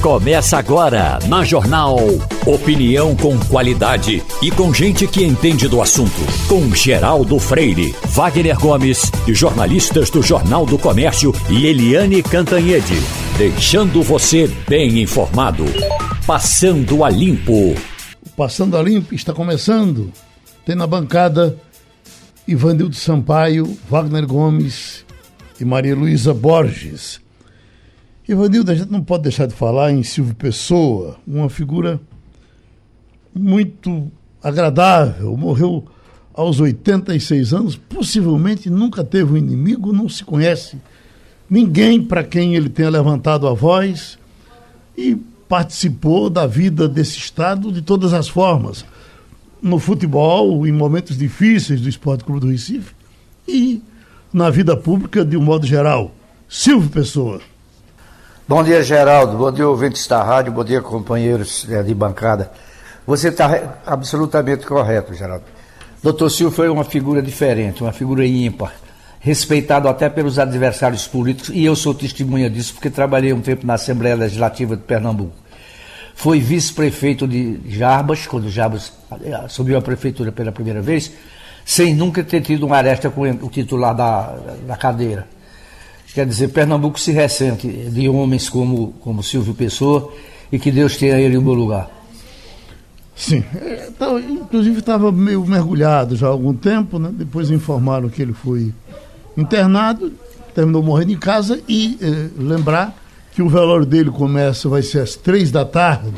Começa agora na Jornal. Opinião com qualidade e com gente que entende do assunto. Com Geraldo Freire, Wagner Gomes e jornalistas do Jornal do Comércio e Eliane Cantanhede. Deixando você bem informado. Passando a Limpo. Passando a Limpo está começando. Tem na bancada Ivanildo Sampaio, Wagner Gomes e Maria Luísa Borges. Ivanildo, a gente não pode deixar de falar em Silvio Pessoa, uma figura muito agradável, morreu aos 86 anos, possivelmente nunca teve um inimigo, não se conhece ninguém para quem ele tenha levantado a voz e participou da vida desse Estado de todas as formas. No futebol, em momentos difíceis do Esporte Clube do Recife e na vida pública de um modo geral. Silvio Pessoa. Bom dia, Geraldo. Bom dia, ouvintes da rádio. Bom dia, companheiros é, de bancada. Você está absolutamente correto, Geraldo. Doutor Silvio foi uma figura diferente, uma figura ímpar, respeitado até pelos adversários políticos, e eu sou testemunha disso, porque trabalhei um tempo na Assembleia Legislativa de Pernambuco. Foi vice-prefeito de Jarbas, quando Jarbas eh, assumiu a prefeitura pela primeira vez, sem nunca ter tido uma aresta com o titular da, da cadeira. Quer dizer, Pernambuco se ressente de homens como, como Silvio Pessoa e que Deus tenha ele em bom lugar. Sim, é, tá, inclusive estava meio mergulhado já há algum tempo, né? depois informaram que ele foi internado, terminou morrendo em casa e eh, lembrar que o velório dele começa, vai ser às três da tarde,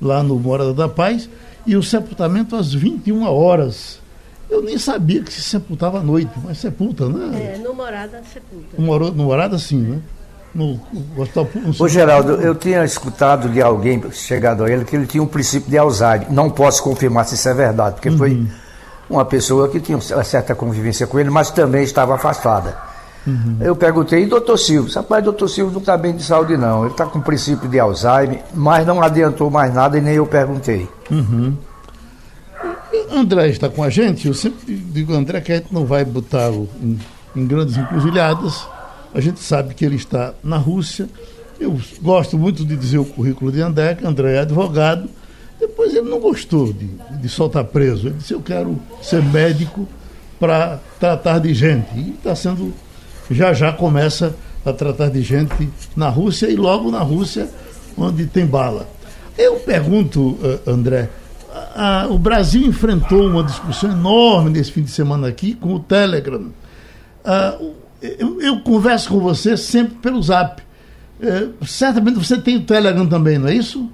lá no Morada da Paz, e o sepultamento às 21 horas eu nem sabia que se sepultava à noite, mas sepulta, né? É, no Morada sepulta. No, no Morada sim, né? No, no hospital, Ô Geraldo, eu tinha escutado de alguém chegado a ele que ele tinha um princípio de Alzheimer. Não posso confirmar se isso é verdade, porque uhum. foi uma pessoa que tinha uma certa convivência com ele, mas também estava afastada. Uhum. Eu perguntei, e doutor Silvio? Rapaz, doutor Silvio não está bem de saúde, não. Ele está com princípio de Alzheimer, mas não adiantou mais nada e nem eu perguntei. Uhum. André está com a gente, eu sempre digo, André, que a gente não vai botar em, em grandes encruzilhadas. A gente sabe que ele está na Rússia. Eu gosto muito de dizer o currículo de André, que André é advogado. Depois ele não gostou de, de soltar preso. Ele disse, eu quero ser médico para tratar de gente. E está sendo, já já começa a tratar de gente na Rússia e logo na Rússia, onde tem bala. Eu pergunto, eh, André, a, o Brasil enfrentou uma discussão enorme nesse fim de semana aqui com o Telegram. eu, eu, converso com você sempre pelo Zap. É, certamente você tem o Telegram também, não é isso?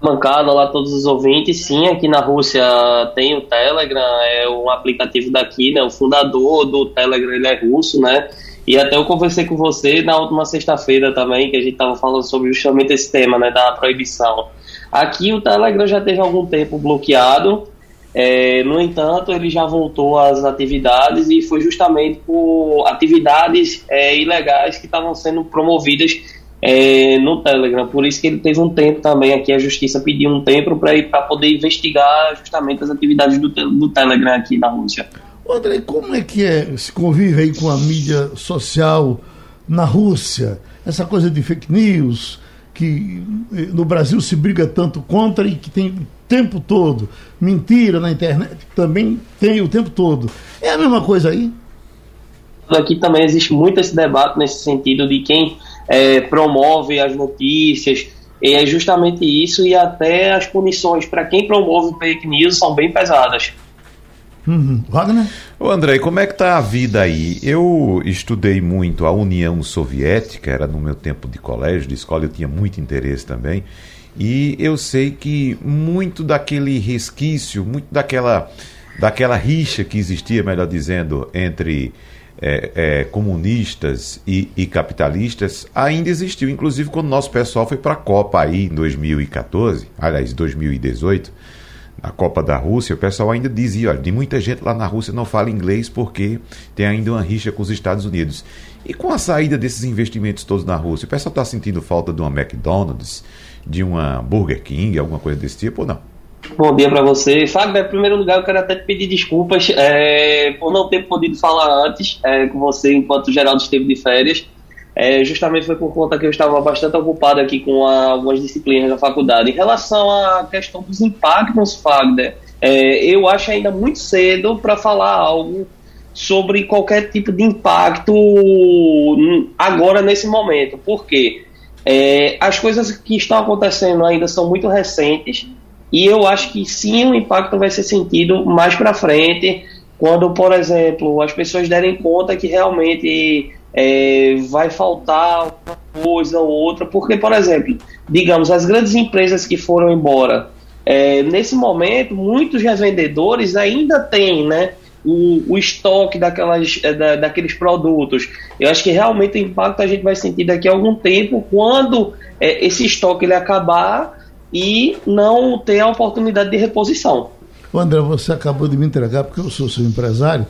Bancada lá todos os ouvintes, sim, aqui na Rússia tem o Telegram, é um aplicativo daqui, né? O fundador do Telegram ele é russo, né? E até eu conversei com você na última sexta-feira também, que a gente estava falando sobre justamente esse tema, né, da proibição. Aqui o Telegram já teve algum tempo bloqueado, é, no entanto, ele já voltou às atividades e foi justamente por atividades é, ilegais que estavam sendo promovidas é, no Telegram. Por isso que ele teve um tempo também aqui, a justiça pediu um tempo para poder investigar justamente as atividades do, do Telegram aqui na Rússia. André, como é que é, se convive aí com a mídia social na Rússia? Essa coisa de fake news, que eh, no Brasil se briga tanto contra e que tem o tempo todo. Mentira na internet também tem o tempo todo. É a mesma coisa aí? Aqui também existe muito esse debate nesse sentido de quem é, promove as notícias. E é justamente isso, e até as punições para quem promove fake news são bem pesadas. Uhum. Wagner? Ô André, como é que tá a vida aí? Eu estudei muito a União Soviética, era no meu tempo de colégio, de escola, eu tinha muito interesse também. E eu sei que muito daquele resquício, muito daquela, daquela rixa que existia, melhor dizendo, entre é, é, comunistas e, e, capitalistas ainda existiu. Inclusive quando nosso pessoal foi para a Copa aí em 2014, aliás, 2018 a Copa da Rússia, o pessoal ainda dizia, olha, de muita gente lá na Rússia não fala inglês porque tem ainda uma rixa com os Estados Unidos. E com a saída desses investimentos todos na Rússia, o pessoal está sentindo falta de uma McDonald's, de uma Burger King, alguma coisa desse tipo ou não? Bom dia para você. Fábio, em primeiro lugar, eu quero até te pedir desculpas é, por não ter podido falar antes é, com você enquanto o Geraldo esteve de férias. É, justamente foi por conta que eu estava bastante ocupado aqui com a, algumas disciplinas da faculdade. Em relação à questão dos impactos, Fagner, é, eu acho ainda muito cedo para falar algo sobre qualquer tipo de impacto agora nesse momento. Por quê? É, as coisas que estão acontecendo ainda são muito recentes e eu acho que sim o impacto vai ser sentido mais para frente quando, por exemplo, as pessoas derem conta que realmente é, vai faltar uma coisa ou outra, porque, por exemplo, digamos, as grandes empresas que foram embora, é, nesse momento, muitos revendedores ainda têm, né? O, o, estoque daquelas, é, da, daqueles produtos. Eu acho que realmente o impacto a gente vai sentir daqui a algum tempo quando é, esse estoque ele acabar e não ter a oportunidade de reposição. André, você acabou de me entregar porque eu sou seu empresário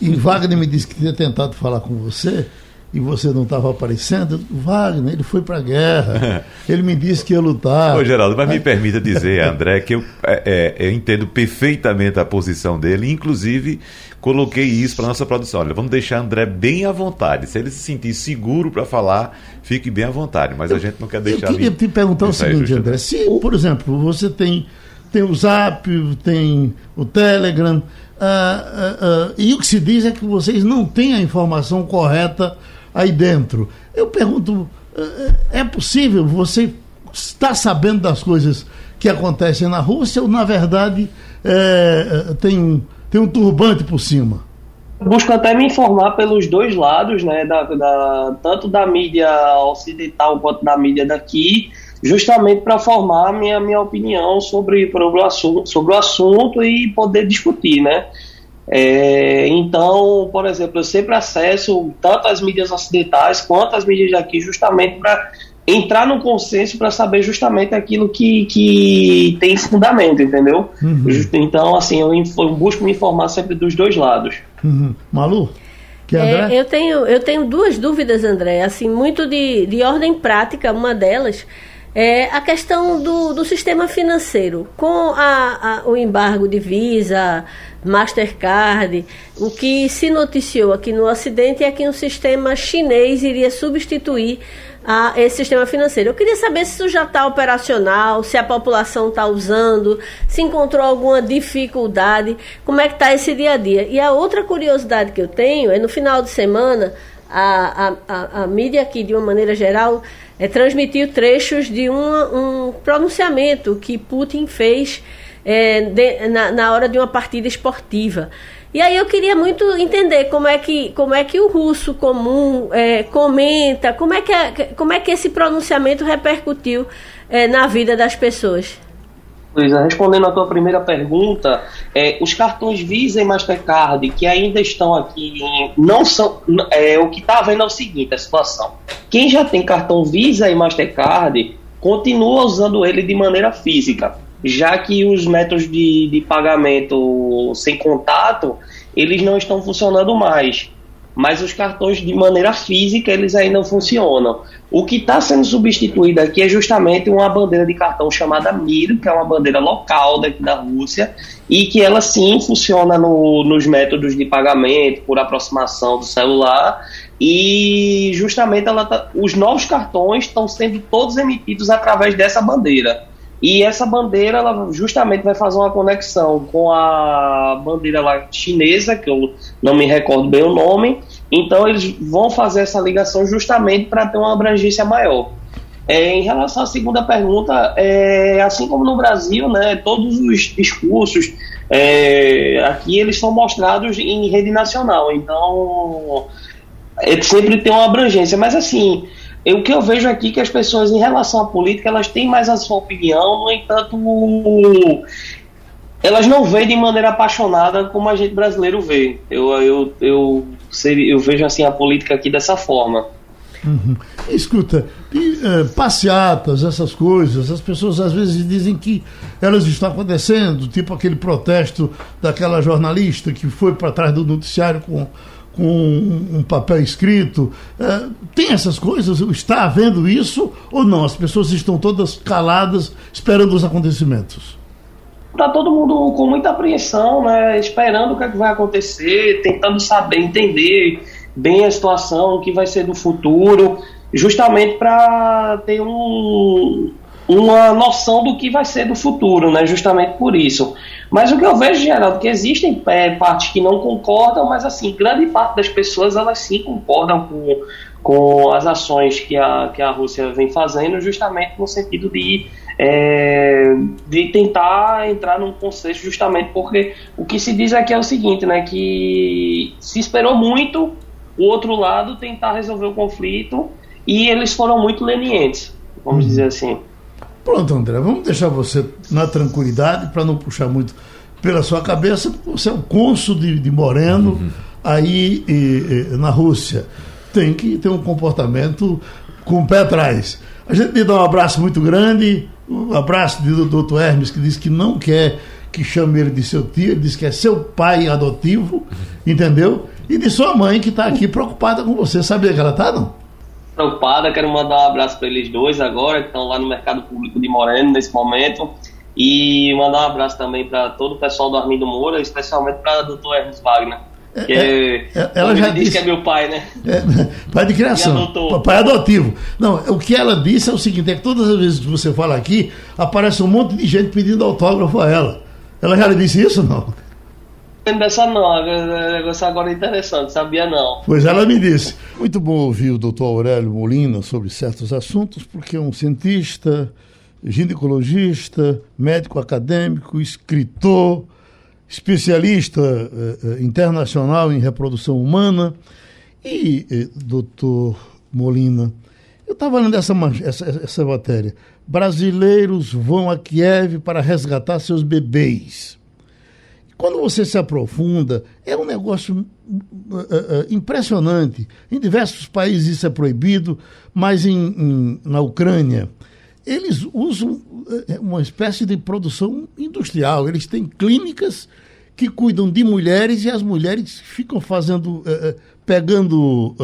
e Wagner me disse que tinha tentado falar com você e você não estava aparecendo, Wagner, ele foi para a guerra. Ele me disse que ia lutar. Ô, Geraldo, mas me permita dizer, André, que eu, é, é, eu entendo perfeitamente a posição dele, inclusive coloquei isso para nossa produção. Olha, vamos deixar André bem à vontade. Se ele se sentir seguro para falar, fique bem à vontade, mas a gente não quer deixar. Eu queria te perguntar o seguinte, André: se, por exemplo, você tem, tem o Zap, tem o Telegram. Uh, uh, uh, e o que se diz é que vocês não têm a informação correta aí dentro. Eu pergunto, é possível você estar sabendo das coisas que acontecem na Rússia ou, na verdade, é, tem, um, tem um turbante por cima? Busco até me informar pelos dois lados, né, da, da tanto da mídia ocidental quanto da mídia daqui, justamente para formar minha, minha opinião sobre, sobre, o assunto, sobre o assunto e poder discutir, né? É, então, por exemplo, eu sempre acesso tanto as mídias ocidentais quanto as mídias daqui, justamente para entrar no consenso para saber justamente aquilo que, que tem fundamento, entendeu? Uhum. Então, assim, eu, eu, busco me informar sempre dos dois lados. Uhum. Malu? É, eu, tenho, eu tenho duas dúvidas, André, assim, muito de, de ordem prática, uma delas é a questão do, do sistema financeiro. Com a, a, o embargo de Visa, Mastercard, o que se noticiou aqui no Ocidente é que um sistema chinês iria substituir a esse sistema financeiro. Eu queria saber se isso já está operacional, se a população está usando, se encontrou alguma dificuldade, como é que está esse dia a dia. E a outra curiosidade que eu tenho é no final de semana, a, a, a, a mídia aqui, de uma maneira geral, é, transmitiu trechos de um, pronunciamento que Putin fez é, de, na, na hora de uma partida esportiva. E aí eu queria muito entender como é que, como é que o russo comum é, comenta, como é, que, como é que esse pronunciamento repercutiu é, na vida das pessoas. Luísa, respondendo à tua primeira pergunta, é, os cartões Visa e Mastercard que ainda estão aqui, não são. É, o que está havendo é o seguinte: a situação. Quem já tem cartão Visa e Mastercard continua usando ele de maneira física já que os métodos de, de pagamento sem contato eles não estão funcionando mais. Mas os cartões de maneira física eles ainda funcionam. O que está sendo substituído aqui é justamente uma bandeira de cartão chamada Mir, que é uma bandeira local daqui da Rússia, e que ela sim funciona no, nos métodos de pagamento por aproximação do celular. E justamente ela tá, os novos cartões estão sendo todos emitidos através dessa bandeira. E essa bandeira, ela justamente vai fazer uma conexão com a bandeira lá chinesa, que eu não me recordo bem o nome. Então, eles vão fazer essa ligação justamente para ter uma abrangência maior. É, em relação à segunda pergunta, é, assim como no Brasil, né, todos os discursos é, aqui eles são mostrados em rede nacional. Então, é, sempre tem uma abrangência. Mas assim, o que eu vejo aqui é que as pessoas, em relação à política, elas têm mais a sua opinião, no entanto, elas não veem de maneira apaixonada como a gente brasileiro vê. Eu, eu, eu, eu vejo assim a política aqui dessa forma. Uhum. Escuta, e, uh, passeatas, essas coisas, as pessoas às vezes dizem que elas estão acontecendo, tipo aquele protesto daquela jornalista que foi para trás do noticiário com com um, um papel escrito. É, tem essas coisas? Está havendo isso ou não? As pessoas estão todas caladas esperando os acontecimentos? Está todo mundo com muita apreensão, né, esperando o que, é que vai acontecer, tentando saber, entender bem a situação, o que vai ser do futuro, justamente para ter um, uma noção do que vai ser do futuro, né? Justamente por isso. Mas o que eu vejo, Geraldo, que existem é, partes que não concordam, mas assim, grande parte das pessoas elas sim concordam com, com as ações que a, que a Rússia vem fazendo, justamente no sentido de, é, de tentar entrar num consenso, justamente porque o que se diz aqui é o seguinte, né? Que se esperou muito o outro lado tentar resolver o conflito e eles foram muito lenientes, vamos uhum. dizer assim. Pronto, André, vamos deixar você na tranquilidade para não puxar muito pela sua cabeça. Você é o cônsul de, de Moreno uhum. aí e, e, na Rússia. Tem que ter um comportamento com o pé atrás. A gente lhe dá um abraço muito grande, um abraço do doutor Hermes, que diz que não quer que chame ele de seu tio, ele diz que é seu pai adotivo, entendeu? E de sua mãe, que está aqui preocupada com você. Sabia que ela está, não? preocupada. Quero mandar um abraço para eles dois agora, que estão lá no mercado público de Moreno nesse momento. E mandar um abraço também para todo o pessoal do Armindo Moura, especialmente para o doutor Ernst Wagner. É, é, ela já disse que é meu pai, né? É, pai de criação. Pai adotivo. Não, o que ela disse é o seguinte: é que todas as vezes que você fala aqui, aparece um monte de gente pedindo autógrafo a ela. Ela já lhe disse isso não? dessa não, negócio agora é interessante, sabia não. Pois ela me disse. Muito bom ouvir o doutor Aurélio Molina sobre certos assuntos, porque é um cientista, ginecologista, médico acadêmico, escritor, especialista eh, eh internacional em reprodução humana. E, eh, doutor Molina, eu estava lendo essa, essa, essa matéria. Brasileiros vão a Kiev para resgatar seus bebês. Quando você se aprofunda, é um negócio uh, uh, impressionante. Em diversos países isso é proibido, mas em, em, na Ucrânia eles usam uh, uma espécie de produção industrial. Eles têm clínicas que cuidam de mulheres e as mulheres ficam fazendo, pegando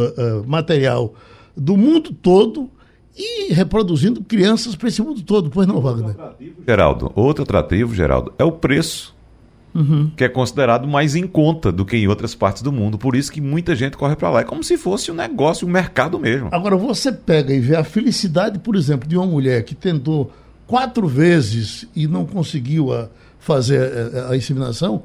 material do mundo todo e reproduzindo crianças para esse mundo todo. Pois não, Wagner? Geraldo, outro atrativo, Geraldo, é o preço uhum. que é considerado mais em conta do que em outras partes do mundo. Por isso que muita gente corre para lá. É como se fosse um negócio, um mercado mesmo. Agora, você pega e vê a felicidade, por exemplo, de uma mulher que tentou quatro vezes e não conseguiu a, fazer a, a inseminação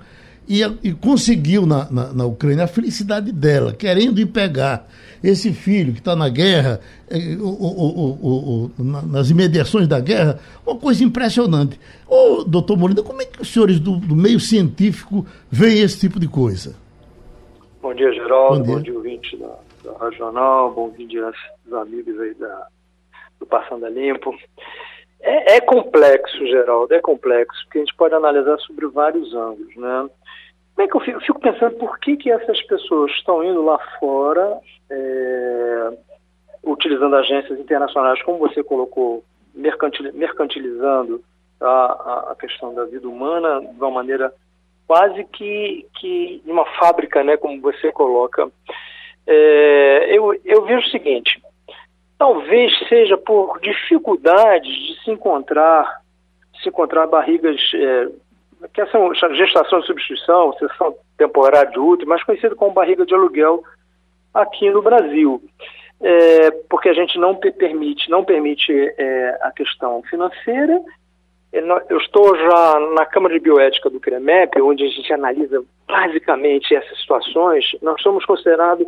e, e conseguiu na, na, na Ucrânia a felicidade dela, querendo ir pegar esse filho que está na guerra, eh, o, o, o, nas imediações da guerra, uma coisa impressionante. Ô, doutor Molina, como é que os senhores do, do meio científico veem esse tipo de coisa? Bom dia, Geraldo. Bom dia, bom dia ouvinte da, da Regional, bom dia aos amigos aí da, do Passando a Limpo. É, é, complexo, Geraldo, é complexo, porque a gente pode analisar sobre vários ângulos, né? Como é que eu fico, eu fico pensando por que, que essas pessoas estão indo lá fora é, utilizando agências internacionais, como você colocou, mercantil, mercantilizando a, a, questão da vida humana de uma maneira quase que, que uma fábrica, né, como você coloca. É, eu, eu vejo o seguinte, talvez seja por dificuldades de se encontrar, se encontrar barrigas, é, que são gestação de substituição, sessão temporária de útero, mais conhecido como barriga de aluguel aqui no Brasil. É, porque a gente não permite, não permite é, a questão financeira. É, eu estou já na Câmara de Bioética do CREMEP, onde a gente analisa basicamente essas situações. Nós somos considerados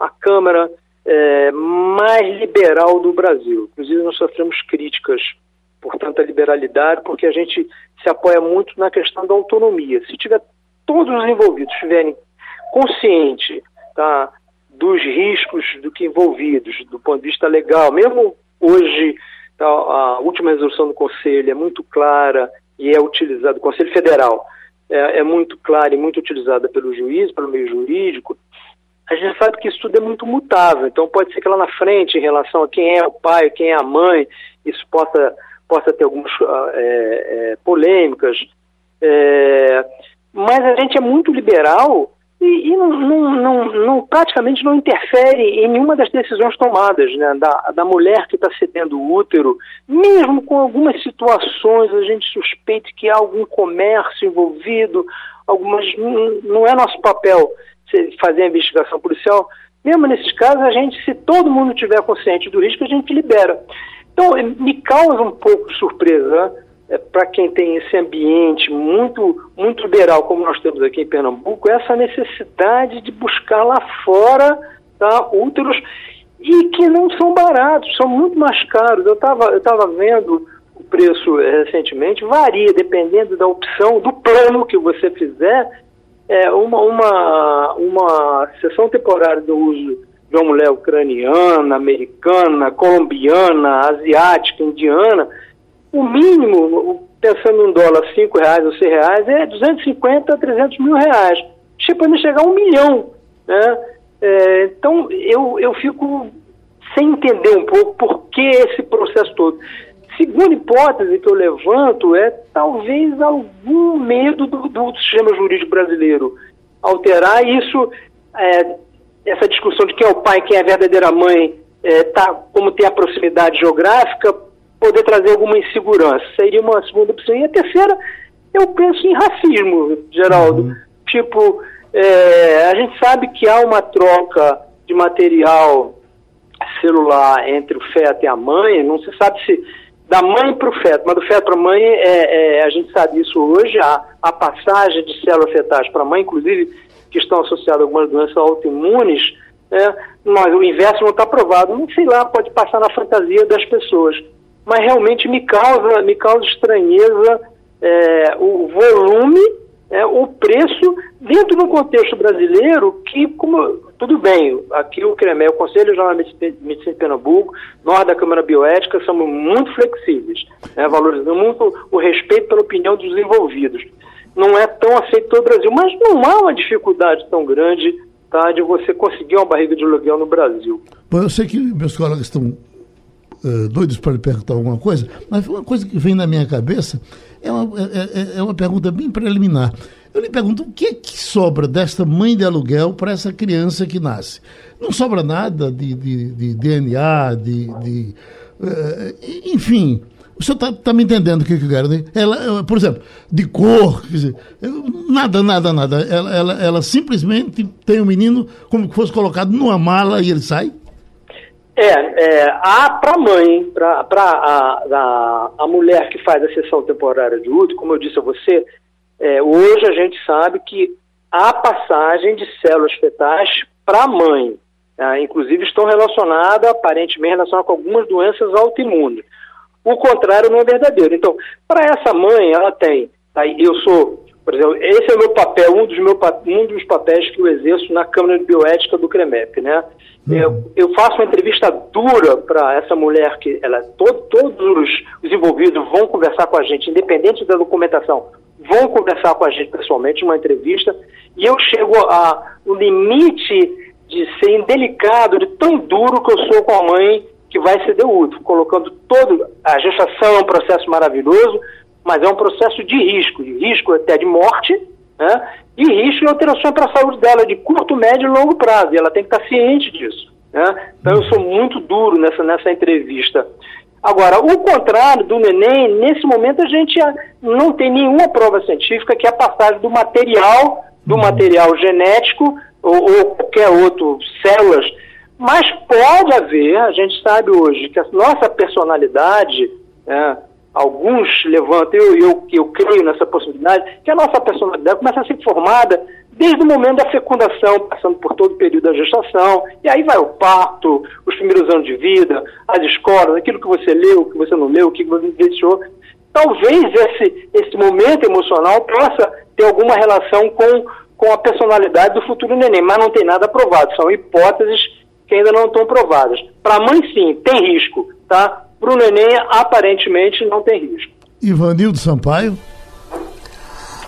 a Câmara é, mais liberal do Brasil. Inclusive, nós sofremos críticas por tanta liberalidade, porque a gente se apoia muito na questão da autonomia. Se tiver todos os envolvidos estiverem conscientes tá, dos riscos do que envolvidos, do ponto de vista legal. Mesmo hoje, tá, a última resolução do Conselho é muito clara e é utilizada, do Conselho Federal, é, é muito clara e muito utilizada pelo juiz, pelo meio jurídico. A gente sabe que isso tudo é muito mutável, então pode ser que lá na frente, em relação a quem é o pai, quem é a mãe, isso possa, possa ter algumas uh, é, é, polêmicas. É, mas a gente é muito liberal e, e não, não, não, praticamente não interfere em nenhuma das decisões tomadas, né, da, da mulher que está cedendo o útero, mesmo com algumas situações a gente suspeita que há algum comércio envolvido, algumas não é nosso papel fazer a investigação policial, Mesmo nesses casos, a gente, se todo mundo tiver consciente do risco, a gente libera. Então, me causa um pouco de surpresa é, para quem tem esse ambiente muito, muito liberal, como nós temos aqui em Pernambuco, essa necessidade de buscar lá fora tá, úteros e que não são baratos, são muito mais caros. Eu estava eu tava vendo o preço é, recentemente, varia dependendo da opção, do plano que você fizer. É, uma, uma, uma sessão temporária do uso de uma mulher ucraniana, americana, colombiana, asiática, indiana, o mínimo, pensando em dólar, 5 reais ou 6 reais, é 250 a 300 mil reais. Para chegar a um milhão. Né? É, então, eu, eu fico sem entender um pouco por que esse processo todo. Segunda hipótese que eu levanto é talvez algum medo do, do sistema jurídico brasileiro alterar isso, é, essa discussão de quem é o pai, quem é a verdadeira mãe, é, tá, como tem a proximidade geográfica, poder trazer alguma insegurança. Seria uma segunda opção. E a terceira, eu penso em racismo, Geraldo. Uhum. Tipo, é, a gente sabe que há uma troca de material celular entre o feto e a mãe, não se sabe se da mãe para o feto, mas do feto para a mãe, é, é, a gente sabe isso hoje, a, a passagem de células fetais para a mãe, inclusive que estão associadas a algumas doenças autoimunes, é, mas o inverso não está provado. Não sei lá, pode passar na fantasia das pessoas. Mas realmente me causa, me causa estranheza é, o volume, é, o preço, dentro do contexto brasileiro, que, como, tudo bem, aqui o CREME, o Conselho Regional de Medicina de Pernambuco, nós da Câmara Bioética, somos muito flexíveis, né, valorizando muito o respeito pela opinião dos envolvidos. Não é tão aceito todo o Brasil, mas não há uma dificuldade tão grande tá, de você conseguir uma barriga de aluguel no Brasil. Bom, eu sei que meus colegas estão uh, doidos para lhe perguntar alguma coisa, mas uma coisa que vem na minha cabeça é uma, é, é, é uma pergunta bem preliminar. Eu lhe pergunto, o que é que sobra desta mãe de aluguel para essa criança que nasce? Não sobra nada de, de, de DNA, de. de uh, enfim, o senhor está tá me entendendo o que, eu quero? Né? Ela, por exemplo, de cor, dizer, nada, nada, nada. Ela, ela, ela simplesmente tem o um menino como que fosse colocado numa mala e ele sai? É, é há para a mãe, para a, a, a mulher que faz a sessão temporária de útero, como eu disse a você, é, hoje a gente sabe que há passagem de células fetais para a mãe. Tá? inclusive estão relacionadas, aparentemente relacionadas com algumas doenças autoimunes. O contrário não é verdadeiro. Então, para essa mãe, ela tem. Tá? Eu sou, por exemplo, esse é o meu papel, um dos, meu, um dos papéis que eu exerço na Câmara de Bioética do CREMEP, né? Uhum. Eu, eu, faço uma entrevista dura para essa mulher que ela, todo, todos os envolvidos vão conversar com a gente, independente da documentação, vão conversar com a gente pessoalmente, uma entrevista, e eu chego a o limite de ser indelicado, de tão duro que eu sou com a mãe que vai ceder o útero, colocando todo a gestação é um processo maravilhoso, mas é um processo de risco, de risco até de morte, né? e risco e alterações para a saúde dela de curto, médio e longo prazo. E ela tem que estar ciente disso. Né? Então eu sou muito duro nessa, nessa entrevista. Agora, o contrário do neném, nesse momento a gente não tem nenhuma prova científica que a passagem do material, do uhum. material genético ou, ou qualquer outro, células, mas pode haver, a gente sabe hoje que a nossa personalidade, né, alguns levantam, eu, eu, eu creio nessa possibilidade, que a nossa personalidade começa a ser formada desde o momento da fecundação, passando por todo o período da gestação, e aí vai o parto, os primeiros anos de vida, as escolas, aquilo que você leu, que você não leu, o que você vivenciou. Talvez esse, esse momento emocional possa ter alguma relação com, com a personalidade do futuro neném, mas não tem nada provado, são hipóteses que ainda não estão provadas. Para a mãe, sim, tem risco, tá? Para o neném, aparentemente, não tem risco. Ivanildo Sampaio.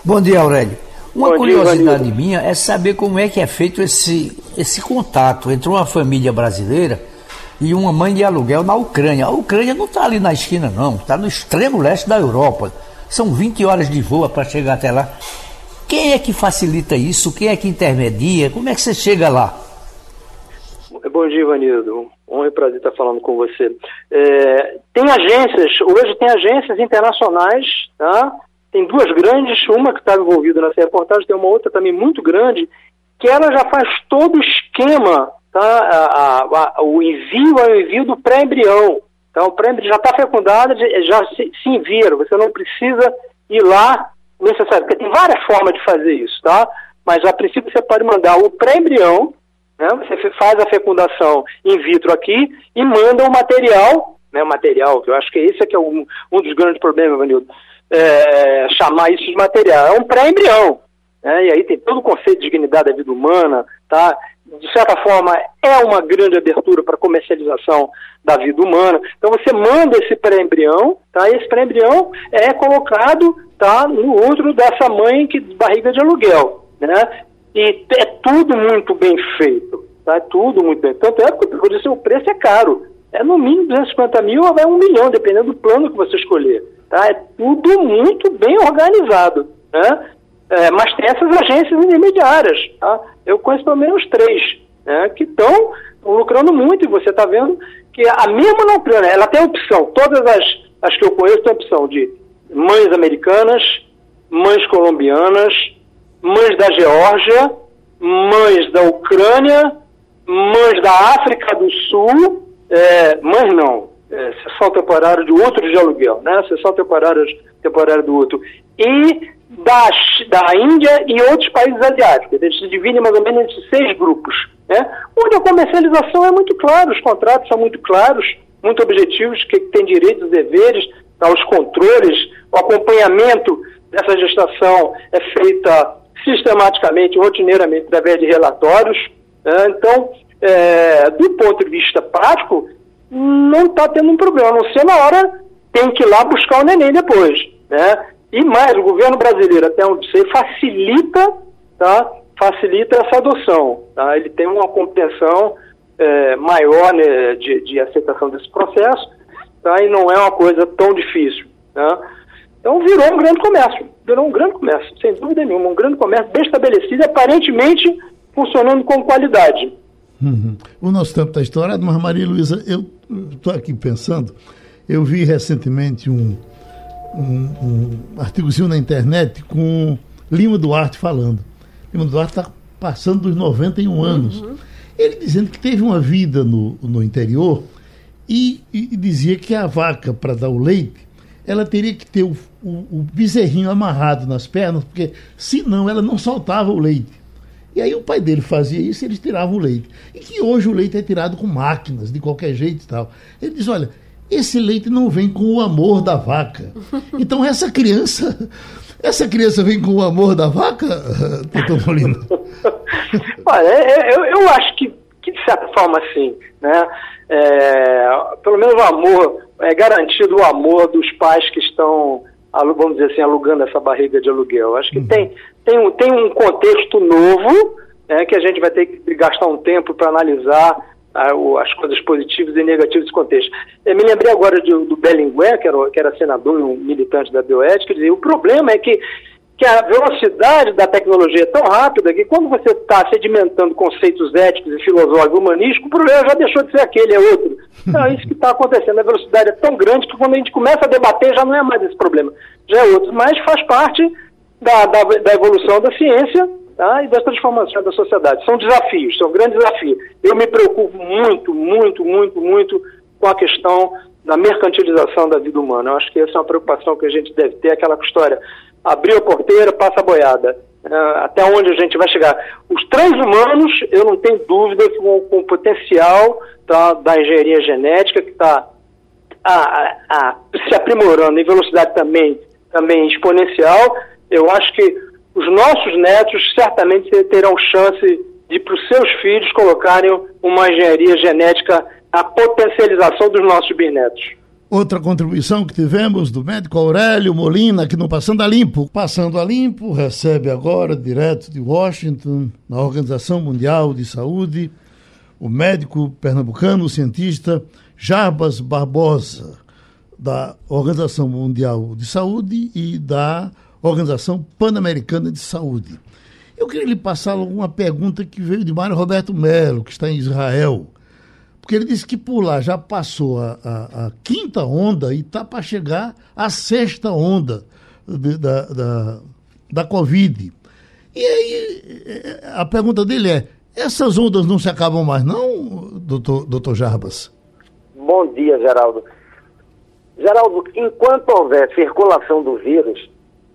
Bom dia, Aurélio. Uma Bom curiosidade dia, minha é saber como é que é feito esse, esse contato entre uma família brasileira e uma mãe de aluguel na Ucrânia. A Ucrânia não está ali na esquina, não, está no extremo leste da Europa. São 20 horas de voa para chegar até lá. Quem é que facilita isso? Quem é que intermedia? Como é que você chega lá? Bom dia, Ivanildo. Honra e prazer estar falando com você. É, tem agências, hoje tem agências internacionais, tá? Tem duas grandes, uma que está envolvida nessa reportagem, tem uma outra também muito grande, que ela já faz todo o esquema tá? A, a, a, o envio é o envio do pré-embrião. Então, o pré-embrião já está fecundado, já se, se envia. Você não precisa ir lá necessário, porque tem várias formas de fazer isso, tá? Mas a princípio você pode mandar o pré-embrião, né? Você faz a fecundação in vitro aqui e manda o material, né? O material, que eu acho que esse é que é um, um dos grandes problemas, Vanildo, é, chamar isso de material. É um pré-embrião, né? E aí tem todo o conceito de dignidade da vida humana, tá? De certa forma, é uma grande abertura para comercialização da vida humana. Então você manda esse pré-embrião, tá? E esse pré-embrião é colocado tá no outro dessa mãe que barriga de aluguel, né? E é tudo muito bem feito, tá? É tudo muito bem. Tanto é que por isso o preço é caro. É no mínimo 250 mil ou vai um milhão, dependendo do plano que você escolher, tá? É tudo muito bem organizado, né? É, mas tem essas agências intermediárias, tá? Eu conheço pelo menos três, né? Que estão lucrando muito e você está vendo que a mesma não plana, ela tem opção, todas as, as que eu conheço têm opção de mães americanas, mães colombianas, mães da Geórgia, mães da Ucrânia, mães da África do Sul, é, mães não, é, sessão temporária de outro de aluguel, né? Sessão temporária, temporária do outro. E da, da Índia e outros países asiáticos. Eles se dividem mais ou menos em seis grupos, né? Onde a comercialização é muito clara, os contratos são muito claros, muito objetivos, que tem direitos deveres, tá, os controles, o acompanhamento dessa gestação é feita sistematicamente, rotineiramente, através de relatórios. Né? Então, é, do ponto de vista prático, não está tendo um problema, não ser na hora tem que ir lá buscar o neném depois. Né? E mais, o governo brasileiro, até onde sei, facilita, tá? facilita essa adoção. Tá? Ele tem uma compreensão é, maior né, de, de aceitação desse processo, tá? e não é uma coisa tão difícil. Tá? Então virou um grande comércio, virou um grande comércio, sem dúvida nenhuma, um grande comércio bem estabelecido, aparentemente funcionando com qualidade. Uhum. O nosso tempo está estourado, mas Maria Luísa, eu estou aqui pensando, eu vi recentemente um, um, um artigozinho na internet com Lima Duarte falando. Lima Duarte está passando dos 91 anos. Uhum. Ele dizendo que teve uma vida no, no interior e, e dizia que a vaca, para dar o leite, ela teria que ter o, o, o bezerrinho amarrado nas pernas, porque senão ela não soltava o leite. E aí o pai dele fazia isso e eles tiravam o leite. E que hoje o leite é tirado com máquinas, de qualquer jeito e tal. Ele diz, olha, esse leite não vem com o amor da vaca. Então essa criança, essa criança vem com o amor da vaca, doutor Molina? olha, eu, eu acho que, que de certa forma sim, né? É, pelo menos o amor é garantido o amor dos pais que estão, vamos dizer assim, alugando essa barriga de aluguel. Acho que uhum. tem, tem, um, tem um contexto novo é, que a gente vai ter que gastar um tempo para analisar as coisas positivas e negativas desse contexto. Eu me lembrei agora de, do Bellinguer, que era, que era senador e um militante da bioética, e o problema é que que a velocidade da tecnologia é tão rápida que quando você está sedimentando conceitos éticos e filosóficos humanísticos, o problema já deixou de ser aquele, é outro. Então, é isso que está acontecendo. A velocidade é tão grande que quando a gente começa a debater já não é mais esse problema, já é outro. Mas faz parte da, da, da evolução da ciência tá? e das transformações da sociedade. São desafios, são grandes desafios. Eu me preocupo muito, muito, muito, muito com a questão da mercantilização da vida humana. Eu acho que essa é uma preocupação que a gente deve ter, aquela história abriu a porteira, passa a boiada. Uh, até onde a gente vai chegar. Os transhumanos, eu não tenho dúvida, com, com o potencial tá, da engenharia genética, que está se aprimorando em velocidade também, também exponencial, eu acho que os nossos netos certamente terão chance de, para os seus filhos, colocarem uma engenharia genética a potencialização dos nossos bisnetos. Outra contribuição que tivemos do médico Aurélio Molina, aqui no Passando a Limpo. Passando a Limpo recebe agora, direto de Washington, na Organização Mundial de Saúde, o médico pernambucano, o cientista Jarbas Barbosa, da Organização Mundial de Saúde e da Organização Pan-Americana de Saúde. Eu queria lhe passar uma pergunta que veio de Mário Roberto Melo, que está em Israel. Porque ele disse que por lá já passou a, a, a quinta onda e está para chegar a sexta onda de, da, da, da Covid. E aí a pergunta dele é: Essas ondas não se acabam mais, não, doutor, doutor Jarbas? Bom dia, Geraldo. Geraldo, enquanto houver circulação do vírus,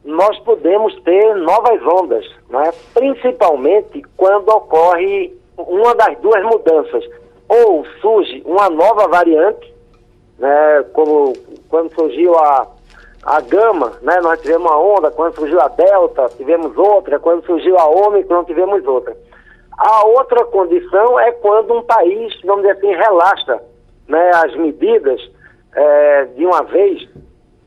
nós podemos ter novas ondas, né? principalmente quando ocorre uma das duas mudanças. Ou surge uma nova variante, né? como quando surgiu a, a gama, né? nós tivemos uma onda, quando surgiu a delta, tivemos outra, quando surgiu a ômicron, tivemos outra. A outra condição é quando um país, vamos dizer assim, relaxa né, as medidas é, de uma vez,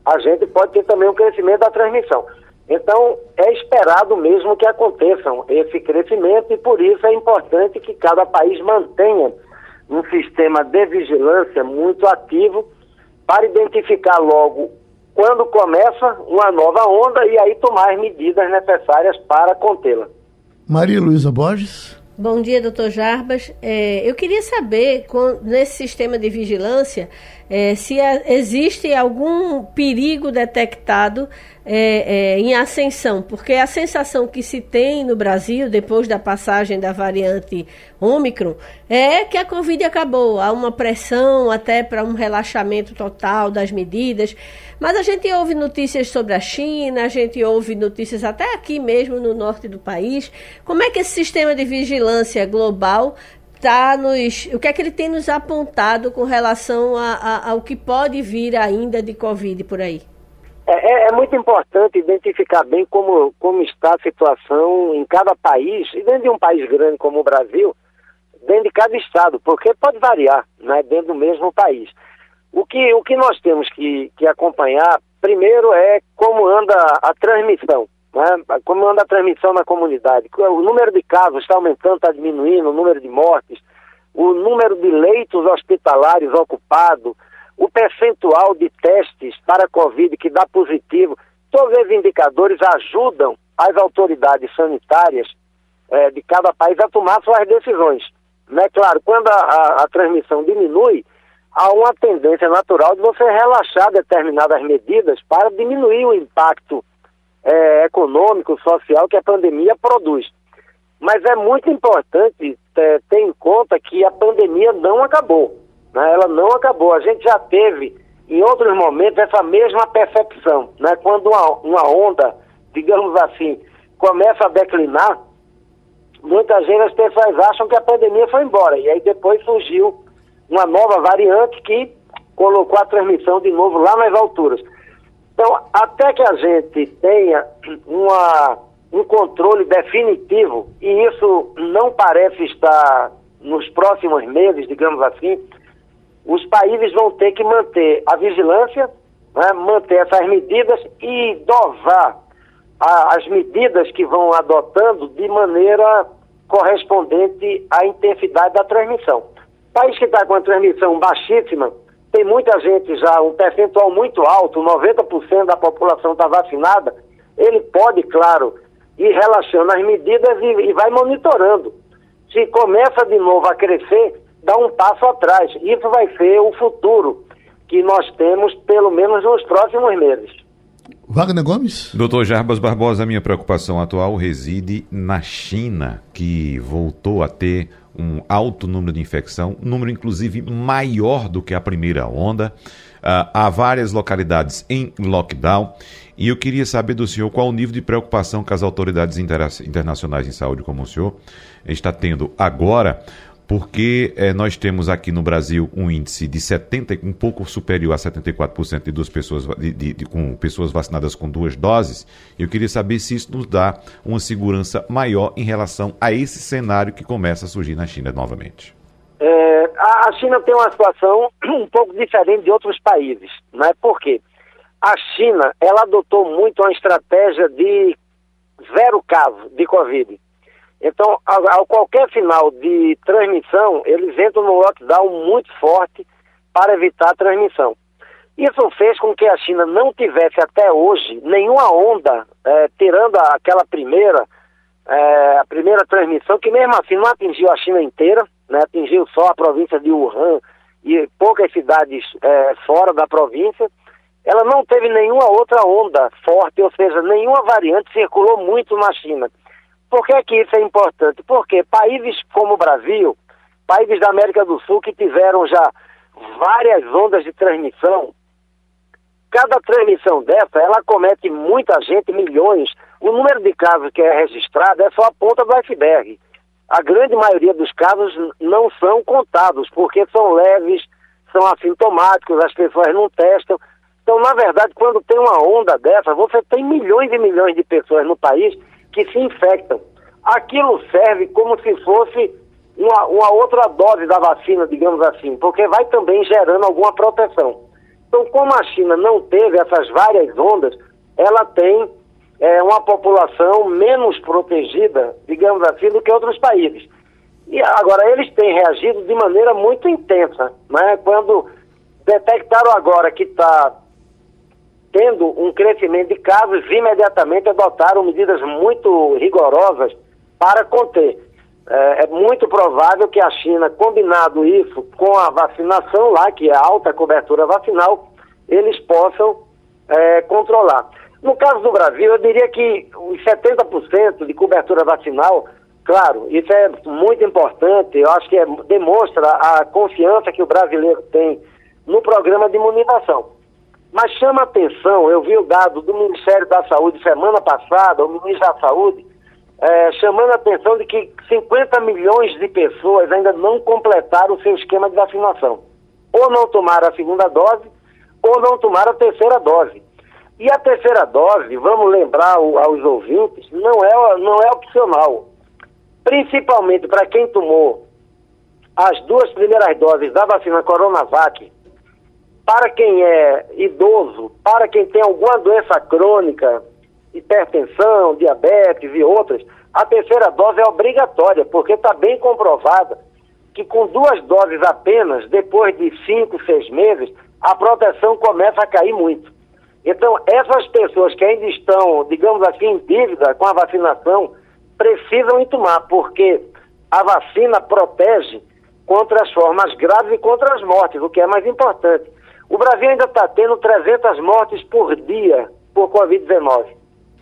a gente pode ter também um crescimento da transmissão. Então, é esperado mesmo que aconteçam esse crescimento e por isso é importante que cada país mantenha um sistema de vigilância muito ativo para identificar logo quando começa uma nova onda e aí tomar as medidas necessárias para contê-la. Maria Luísa Borges. Bom dia, doutor Jarbas. É, eu queria saber, com, nesse sistema de vigilância, é, se a, existe algum perigo detectado é, é, em ascensão, porque a sensação que se tem no Brasil, depois da passagem da variante Ômicron, é que a Covid acabou. Há uma pressão até para um relaxamento total das medidas. Mas a gente ouve notícias sobre a China, a gente ouve notícias até aqui mesmo no norte do país. Como é que esse sistema de vigilância global está nos. O que é que ele tem nos apontado com relação a, a, ao que pode vir ainda de Covid por aí? É, é, é, muito importante identificar bem como, como está a situação em cada país, e dentro de um país grande como o Brasil, dentro de cada estado, porque pode variar né, dentro do mesmo país. O que, o que nós temos que, que acompanhar, primeiro, é como anda a transmissão, né, como anda a transmissão na comunidade. O número de casos está aumentando, está diminuindo, o número de mortes, o número de leitos hospitalares ocupados, o percentual de testes para Covid que dá positivo, todos esses indicadores ajudam as autoridades sanitárias é, de cada país a tomar suas decisões. Né? Claro, quando a, a, a transmissão diminui, há uma tendência natural de você relaxar determinadas medidas para diminuir o impacto é, econômico, social que a pandemia produz. Mas é muito importante é, ter em conta que a pandemia não acabou. Né? Ela não acabou. A gente já teve, em outros momentos, essa mesma percepção. Né? Quando uma, uma onda, digamos assim, começa a declinar, muitas vezes as pessoas acham que a pandemia foi embora. E aí depois surgiu uma nova variante que colocou a transmissão de novo lá nas alturas. Então, até que a gente tenha uma, um controle definitivo, e isso não parece estar nos próximos meses, digamos assim, os países vão ter que manter a vigilância, né, manter essas medidas e dosar a, as medidas que vão adotando de maneira correspondente à intensidade da transmissão. País que está com a transmissão baixíssima, tem muita gente já, um percentual muito alto, 90% da população está vacinada, ele pode, claro, ir relaxando as medidas e, e vai monitorando. Se começa de novo a crescer, dá um passo atrás. Isso vai ser o futuro que nós temos, pelo menos nos próximos meses. Wagner Gomes? Doutor Jarbas Barbosa, a minha preocupação atual reside na China, que voltou a ter um alto número de infecção, número inclusive maior do que a primeira onda. Uh, há várias localidades em lockdown e eu queria saber do senhor qual o nível de preocupação que as autoridades internacionais em saúde, como o senhor, está tendo agora porque eh, nós temos aqui no Brasil um índice de 70, um pouco superior a 74% de, duas pessoas, de, de, de, com pessoas vacinadas com duas doses. Eu queria saber se isso nos dá uma segurança maior em relação a esse cenário que começa a surgir na China novamente. É, a China tem uma situação um pouco diferente de outros países, não é? Por quê? A China, ela adotou muito uma estratégia de zero caso de Covid. Então, a, qualquer final de transmissão, eles entram no lockdown muito forte para evitar a transmissão. Isso fez com que a China não tivesse até hoje nenhuma onda, é, tirando aquela primeira, é, a primeira transmissão, que mesmo assim não atingiu a China inteira, né, atingiu só a província de Wuhan e poucas cidades é, fora da província. Ela não teve nenhuma outra onda forte, ou seja, nenhuma variante circulou muito na China. Por que, que isso é importante? Porque países como o Brasil, países da América do Sul que tiveram já várias ondas de transmissão, cada transmissão dessa, ela comete muita gente, milhões. O número de casos que é registrado é só a ponta do iceberg. A grande maioria dos casos não são contados, porque são leves, são assintomáticos, as pessoas não testam. Então, na verdade, quando tem uma onda dessa, você tem milhões e milhões de pessoas no país que se infectam. Aquilo serve como se fosse uma, uma outra dose da vacina, digamos assim, porque vai também gerando alguma proteção. Então, como a China não teve essas várias ondas, ela tem é, uma população menos protegida, digamos assim, do que outros países. E agora, eles têm reagido de maneira muito intensa. Né? Quando detectaram agora que está tendo um crescimento de casos, imediatamente adotaram medidas muito rigorosas para conter. É, é, muito provável que a China, combinado isso com a vacinação lá, que é alta cobertura vacinal, eles possam é, controlar. No caso do Brasil, eu diria que os 70% de cobertura vacinal, claro, isso é muito importante, eu acho que é, demonstra a confiança que o brasileiro tem no programa de imunização. Mas chama atenção, eu vi o dado do Ministério da Saúde semana passada, o ministro da Saúde, é, chamando a atenção de que 50 milhões de pessoas ainda não completaram o seu esquema de vacinação. Ou não tomaram a segunda dose, ou não tomaram a terceira dose. E a terceira dose, vamos lembrar aos ouvintes, não é, não é opcional. Principalmente para quem tomou as duas primeiras doses da vacina Coronavac, para quem é idoso, para quem tem alguma doença crônica, hipertensão, diabetes e outras, a terceira dose é obrigatória, porque está bem comprovada que com duas doses apenas, depois de cinco, seis meses, a proteção começa a cair muito. Então, essas pessoas que ainda estão, digamos assim, em dívida com a vacinação, precisam ir tomar, porque a vacina protege contra as formas graves e contra as mortes, o que é mais importante. O Brasil ainda está tendo 300 mortes por dia por Covid-19.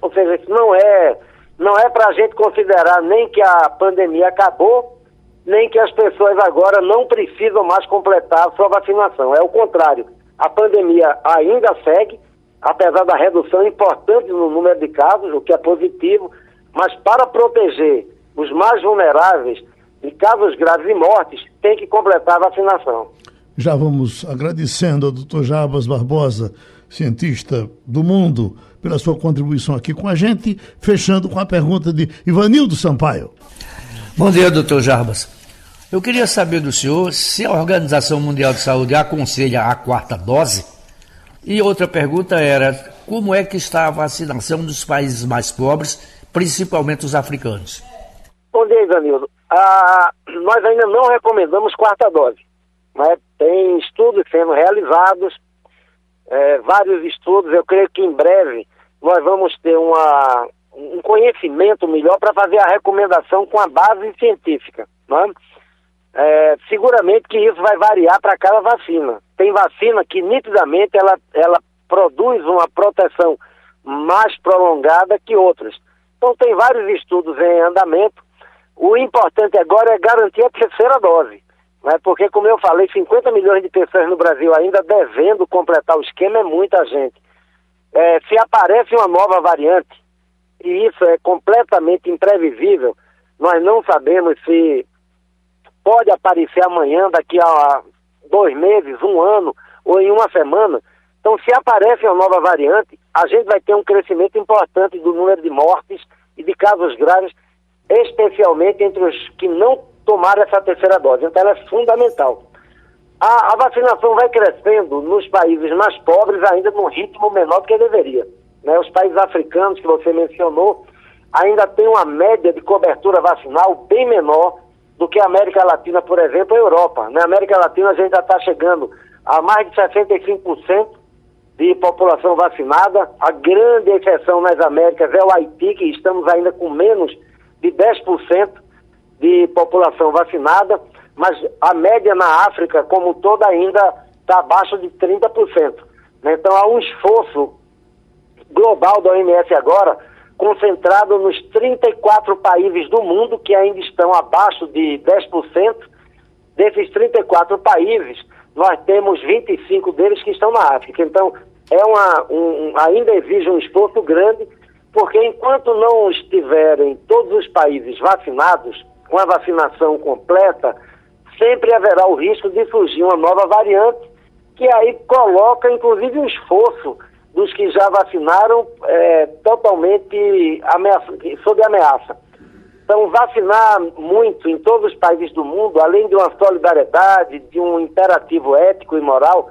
Ou seja, isso não é, não é para a gente considerar nem que a pandemia acabou, nem que as pessoas agora não precisam mais completar a sua vacinação. É o contrário. A pandemia ainda segue, apesar da redução importante no número de casos, o que é positivo, mas para proteger os mais vulneráveis de casos graves e mortes, tem que completar a vacinação. Já vamos agradecendo ao doutor Jabas Barbosa, cientista do mundo, pela sua contribuição aqui com a gente, fechando com a pergunta de Ivanildo Sampaio. Bom dia, doutor Jarbas. Eu queria saber do senhor se a Organização Mundial de Saúde aconselha a quarta dose. E outra pergunta era, como é que está a vacinação dos países mais pobres, principalmente os africanos? Bom dia, Ivanildo. Ah, nós ainda não recomendamos quarta dose. Né? Tem estudos sendo realizados, é, vários estudos. Eu creio que em breve nós vamos ter uma, um conhecimento melhor para fazer a recomendação com a base científica. Né? É, seguramente que isso vai variar para cada vacina. Tem vacina que nitidamente ela, ela produz uma proteção mais prolongada que outras. Então tem vários estudos em andamento. O importante agora é garantir a terceira dose. Né? Porque, como eu falei, 50 milhões de pessoas no Brasil ainda devendo completar o esquema é muita gente. É, se aparece uma nova variante, e isso é completamente imprevisível, nós não sabemos se pode aparecer amanhã, daqui a dois meses, um ano ou em uma semana. Então, se aparece uma nova variante, a gente vai ter um crescimento importante do número de mortes e de casos graves, especialmente entre os que não tomar essa terceira dose. Então, ela é fundamental. A, a, vacinação vai crescendo nos países mais pobres ainda num ritmo menor do que deveria. Né? Os países africanos que você mencionou ainda têm uma média de cobertura vacinal bem menor do que a América Latina, por exemplo, a Europa. Na América Latina a gente já está chegando a mais de 65% de população vacinada. A grande exceção nas Américas é o Haiti, que estamos ainda com menos de 10% de população vacinada, mas a média na África, como toda, ainda está abaixo de 30%. Né? Então há um esforço global da OMS agora concentrado nos 34 países do mundo que ainda estão abaixo de 10%. Desses 34 países, nós temos 25 deles que estão na África. Então, é uma, um, ainda exige um esforço grande, porque enquanto não estiverem todos os países vacinados, com a vacinação completa, sempre haverá o risco de surgir uma nova variante, que aí coloca, inclusive, um esforço dos que já vacinaram é, totalmente ameaça, sob ameaça. Então, vacinar muito em todos os países do mundo, além de uma solidariedade, de um imperativo ético e moral,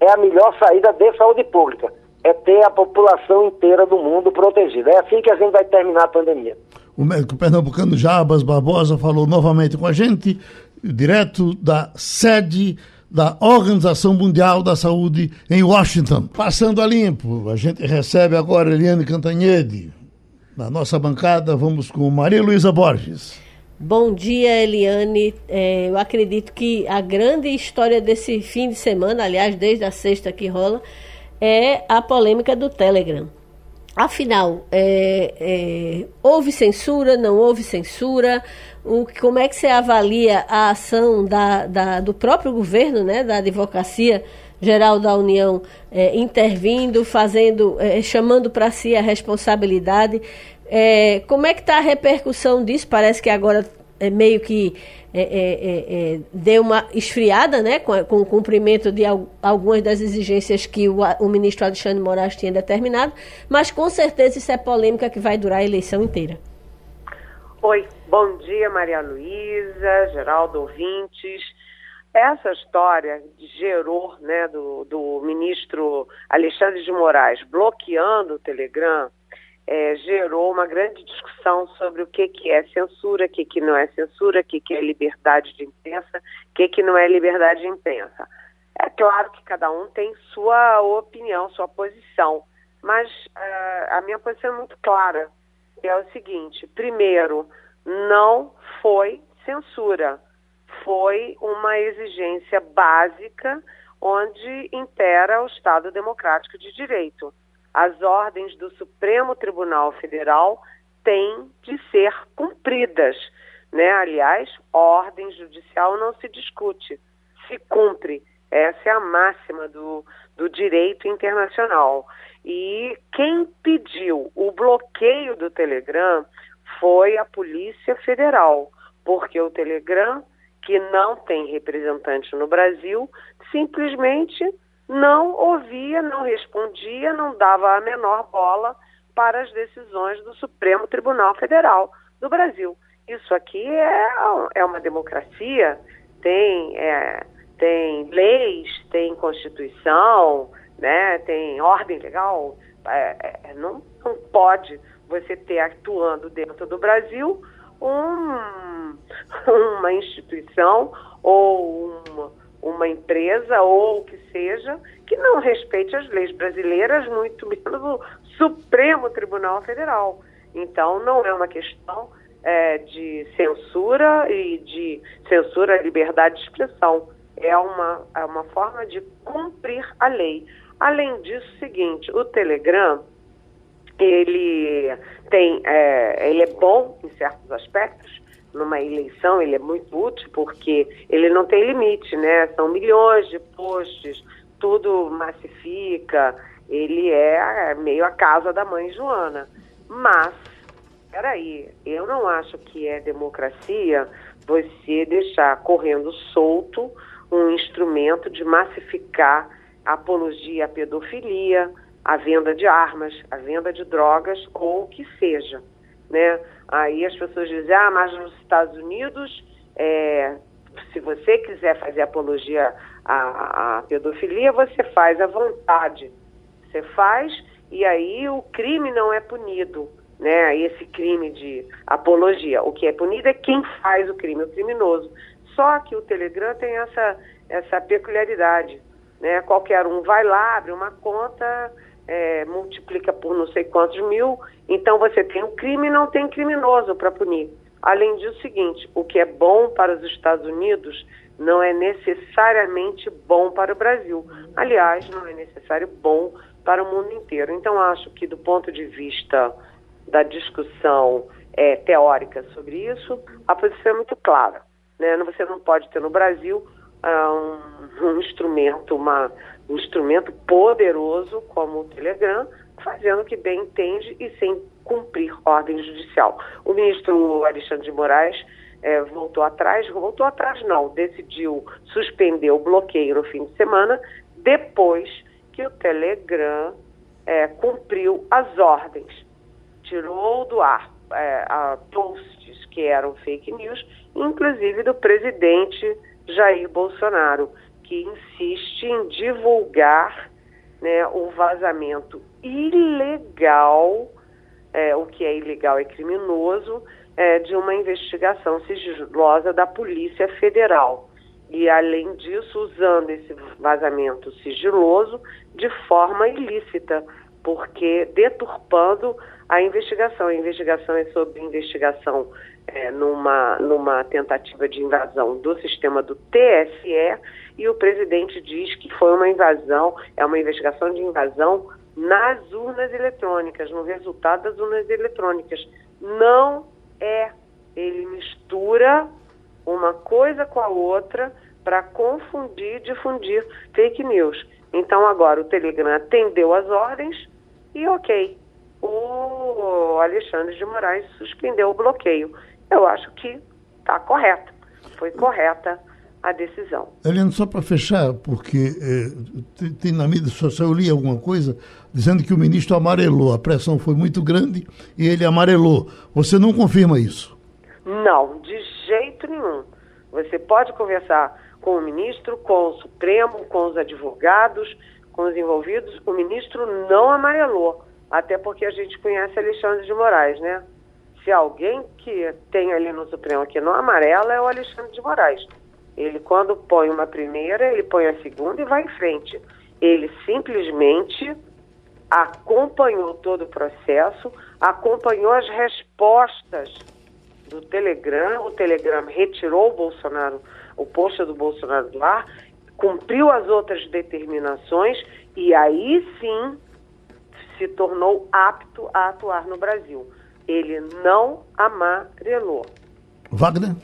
é a melhor saída de saúde pública. É ter a população inteira do mundo protegida. É assim que a gente vai terminar a pandemia. O médico pernambucano Jabas Barbosa falou novamente com a gente, direto da sede da Organização Mundial da Saúde em Washington. Passando a limpo, a gente recebe agora Eliane Cantanhede. Na nossa bancada, vamos com Maria Luísa Borges. Bom dia, Eliane. É, eu acredito que a grande história desse fim de semana, aliás, desde a sexta que rola, é a polêmica do Telegram. Afinal, é, é, houve censura, não houve censura? O, como é que você avalia a ação da, da, do próprio governo, né, da Advocacia Geral da União, é, intervindo, fazendo, é, chamando para si a responsabilidade? É, como é que está a repercussão disso? Parece que agora é meio que é, é, é, é, deu uma esfriada né, com, com, o cumprimento de al, algumas das exigências que o, o, ministro Alexandre Moraes tinha determinado, mas com certeza isso é polêmica que vai durar a eleição inteira. Oi, bom dia Maria Luísa, Geraldo ouvintes. Essa história gerou né, do, do ministro Alexandre de Moraes bloqueando o Telegram é, gerou uma grande discussão sobre o que, que é censura, o que, que não é censura, o que, que é liberdade de imprensa, o que, que não é liberdade de imprensa. É claro que cada um tem sua opinião, sua posição, mas uh, a minha posição é muito clara, é o seguinte, primeiro, não foi censura, foi uma exigência básica onde impera o Estado democrático de direito as ordens do Supremo Tribunal Federal têm de ser cumpridas. Né? Aliás, ordem judicial não se discute, se cumpre. Essa é a máxima do, do direito internacional. E quem pediu o bloqueio do Telegram foi a Polícia Federal, porque o Telegram, que não tem representante no Brasil, simplesmente não ouvia, não respondia, não dava a menor bola para as decisões do Supremo Tribunal Federal do Brasil. Isso aqui é, é uma democracia, tem, é, tem leis, tem Constituição, né, tem ordem legal. É, é, não, não pode você ter atuando dentro do Brasil um, uma instituição ou uma uma empresa ou o que seja que não respeite as leis brasileiras, muito menos o Supremo Tribunal Federal. Então, não é uma questão é, de censura e de censura à liberdade de expressão. É uma, é uma forma de cumprir a lei. Além disso, seguinte, o Telegram ele tem, é, ele é bom em certos aspectos, numa eleição ele é muito útil porque ele não tem limite, né? São milhões de posts, tudo massifica, ele é meio a casa da mãe Joana. Mas, peraí, eu não acho que é democracia você deixar correndo solto um instrumento de massificar a apologia à pedofilia, a venda de armas, a venda de drogas ou o que seja, né? Aí as pessoas dizem, ah, mas nos Estados Unidos, é, se você quiser fazer apologia à, à pedofilia, você faz à vontade. Você faz e aí o crime não é punido, né? Esse crime de apologia. O que é punido é quem faz o crime, o criminoso. Só que o Telegram tem essa, essa peculiaridade, né? Qualquer um vai lá, abre uma conta é, multiplica por não sei quantos mil, então você tem um crime e não tem criminoso para punir. Além disso, seguinte, o que é bom para os Estados Unidos não é necessariamente bom para o Brasil. Aliás, não é necessário bom para o mundo inteiro. Então, acho que do ponto de vista da discussão é, teórica sobre isso, a posição é muito clara. Né? Você não pode ter no Brasil uh, um, um, instrumento, uma, um instrumento poderoso como o Telegram, fazendo o que bem entende e sem cumprir ordem judicial. O ministro Alexandre de Moraes é, voltou atrás, voltou atrás não, decidiu suspender o bloqueio no fim de semana, depois que o Telegram é, cumpriu as ordens, tirou do ar é, posts que eram fake news, inclusive do presidente Jair Bolsonaro, que insiste em divulgar né, o vazamento ilegal, é, o que é ilegal é criminoso, é, de uma investigação sigilosa da Polícia Federal. E, além disso, usando esse vazamento sigiloso de forma ilícita, porque deturpando a investigação. A investigação é sobre investigação é, numa, numa tentativa de invasão do sistema do TSE e o presidente diz que foi uma invasão, é uma investigação de invasão nas urnas eletrônicas, no resultado das urnas eletrônicas. Não é. Ele mistura uma coisa com a outra para confundir e difundir fake news. Então agora o Telegram atendeu as ordens e ok, o Alexandre de Moraes suspendeu o bloqueio. Eu acho que está correto, foi correta a decisão. Helena, só para fechar, porque é, tem, na mídia social, eu li alguma coisa dizendo que o ministro amarelou, a pressão foi muito grande e ele amarelou. Você não confirma isso? Não, de jeito nenhum. Você pode conversar com o ministro, com o Supremo, com os advogados, com os envolvidos. O ministro não amarelou, até porque a gente conhece Alexandre de Moraes, né? Se alguém que tem ali no Supremo que não amarela é o Alexandre de Moraes. Ele, quando põe uma primeira, ele põe a segunda e vai em frente. Ele simplesmente acompanhou todo o processo, acompanhou as respostas do Telegram. O Telegram retirou o Bolsonaro, o post do Bolsonaro do ar, cumpriu as outras determinações e aí sim se tornou apto a atuar no Brasil. Ele não amarelou. Wagner?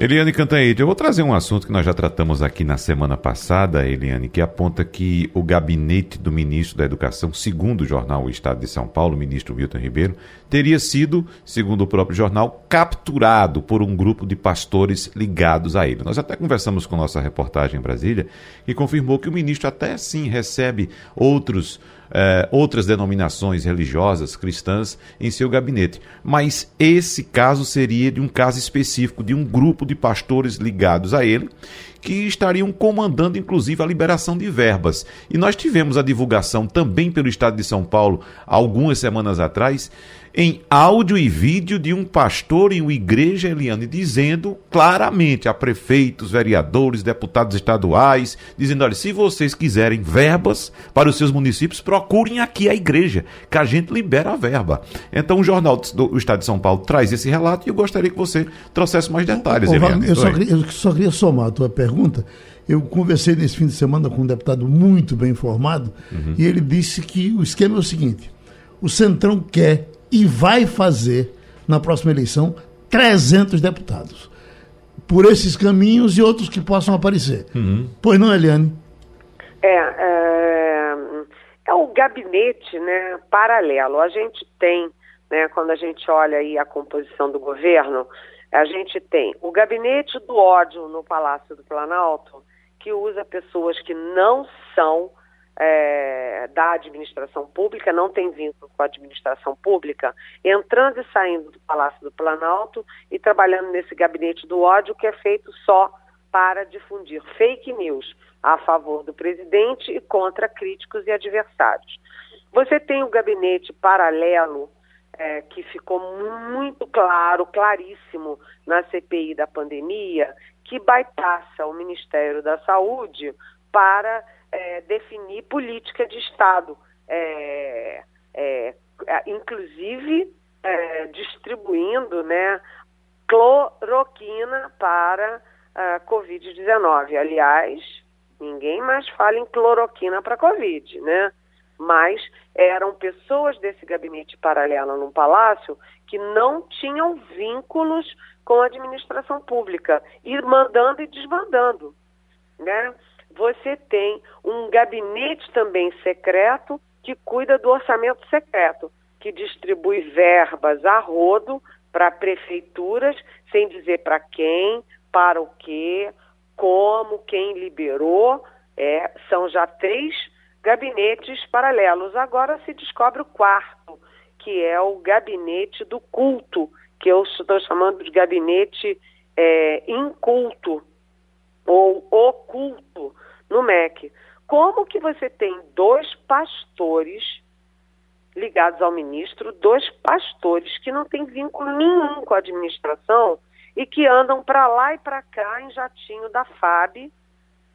Eliane Cantanhete, eu vou trazer um assunto que nós já tratamos aqui na semana passada, Eliane, que aponta que o gabinete do ministro da Educação, segundo o jornal O Estado de São Paulo, o ministro Milton Ribeiro, teria sido, segundo o próprio jornal, capturado por um grupo de pastores ligados a ele. Nós até conversamos com nossa reportagem em Brasília, que confirmou que o ministro até sim recebe outros é, outras denominações religiosas cristãs em seu gabinete. Mas esse caso seria de um caso específico de um grupo de pastores ligados a ele que estariam comandando inclusive a liberação de verbas. E nós tivemos a divulgação também pelo Estado de São Paulo algumas semanas atrás em áudio e vídeo de um pastor em uma igreja, Eliane, dizendo claramente a prefeitos, vereadores, deputados estaduais, dizendo: olha, se vocês quiserem verbas para os seus municípios, procurem aqui a igreja, que a gente libera a verba. Então o Jornal do Estado de São Paulo traz esse relato e eu gostaria que você trouxesse mais detalhes, Eliane. Eu só, queria, eu só queria somar a tua pergunta. Eu conversei nesse fim de semana com um deputado muito bem informado uhum. e ele disse que o esquema é o seguinte: o Centrão quer e vai fazer, na próxima eleição, 300 deputados. Por esses caminhos e outros que possam aparecer. Uhum. Pois não, Eliane? É, é, é o gabinete né, paralelo. A gente tem, né, quando a gente olha aí a composição do governo, a gente tem o gabinete do ódio no Palácio do Planalto, que usa pessoas que não são é, da administração pública, não tem vínculo com a administração pública, entrando e saindo do Palácio do Planalto e trabalhando nesse gabinete do ódio que é feito só para difundir fake news a favor do presidente e contra críticos e adversários. Você tem o gabinete paralelo é, que ficou muito claro, claríssimo na CPI da pandemia, que bypassa o Ministério da Saúde para é, definir política de Estado, é, é, é inclusive é, distribuindo né, cloroquina para a Covid-19. Aliás, ninguém mais fala em cloroquina para Covid, né? mas eram pessoas desse gabinete paralelo num palácio que não tinham vínculos com a administração pública, ir mandando e desmandando, né? Você tem um gabinete também secreto que cuida do orçamento secreto, que distribui verbas a rodo para prefeituras, sem dizer para quem, para o quê, como, quem liberou. É, são já três gabinetes paralelos. Agora se descobre o quarto, que é o gabinete do culto, que eu estou chamando de gabinete é, inculto ou oculto no MEC. Como que você tem dois pastores ligados ao ministro, dois pastores que não têm vínculo nenhum com a administração e que andam para lá e para cá em jatinho da FAB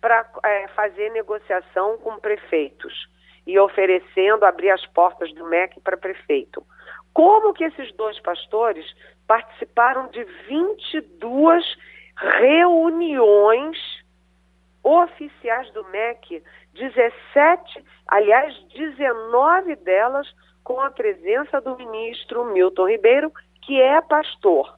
para é, fazer negociação com prefeitos e oferecendo abrir as portas do MEC para prefeito. Como que esses dois pastores participaram de 22 reuniões oficiais do MEC, 17, aliás, 19 delas com a presença do ministro Milton Ribeiro, que é pastor.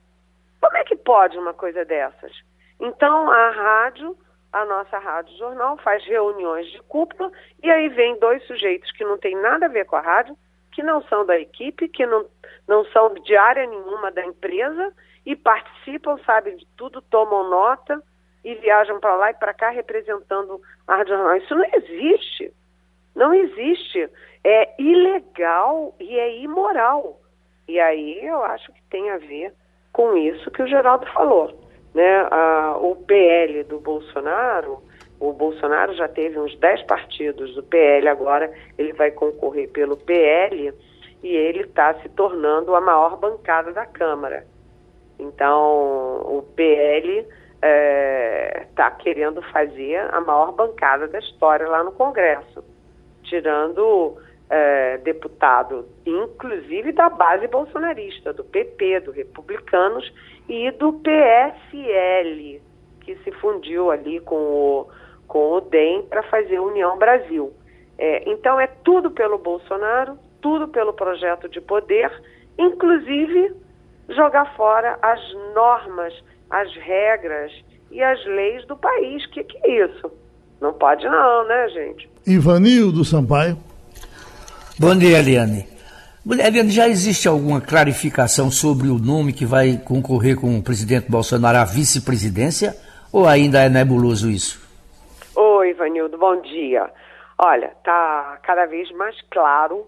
Como é que pode uma coisa dessas? Então, a rádio, a nossa rádio jornal, faz reuniões de cúpula e aí vem dois sujeitos que não têm nada a ver com a rádio, que não são da equipe, que não, não são de área nenhuma da empresa e participam, sabem de tudo, tomam nota e viajam para lá e para cá representando a rádio jornal. Isso não existe. Não existe. É ilegal e é imoral. E aí eu acho que tem a ver com isso que o Geraldo falou. Né? Ah, o PL do Bolsonaro, o Bolsonaro já teve uns 10 partidos do PL, agora ele vai concorrer pelo PL e ele está se tornando a maior bancada da Câmara. Então, o PL está é, tá querendo fazer a maior bancada da história lá no Congresso tirando é, deputado, inclusive da base bolsonarista, do PP, do Republicanos e do PSL, que se fundiu ali com o, com o DEM para fazer União Brasil. É, então é tudo pelo Bolsonaro, tudo pelo projeto de poder, inclusive jogar fora as normas, as regras e as leis do país. O que, que é isso? Não pode não, né, gente? Ivanildo Sampaio. Bom dia, Eliane. Eliane, já existe alguma clarificação sobre o nome que vai concorrer com o presidente Bolsonaro à vice-presidência? Ou ainda é nebuloso isso? Oi, Ivanildo, bom dia. Olha, tá cada vez mais claro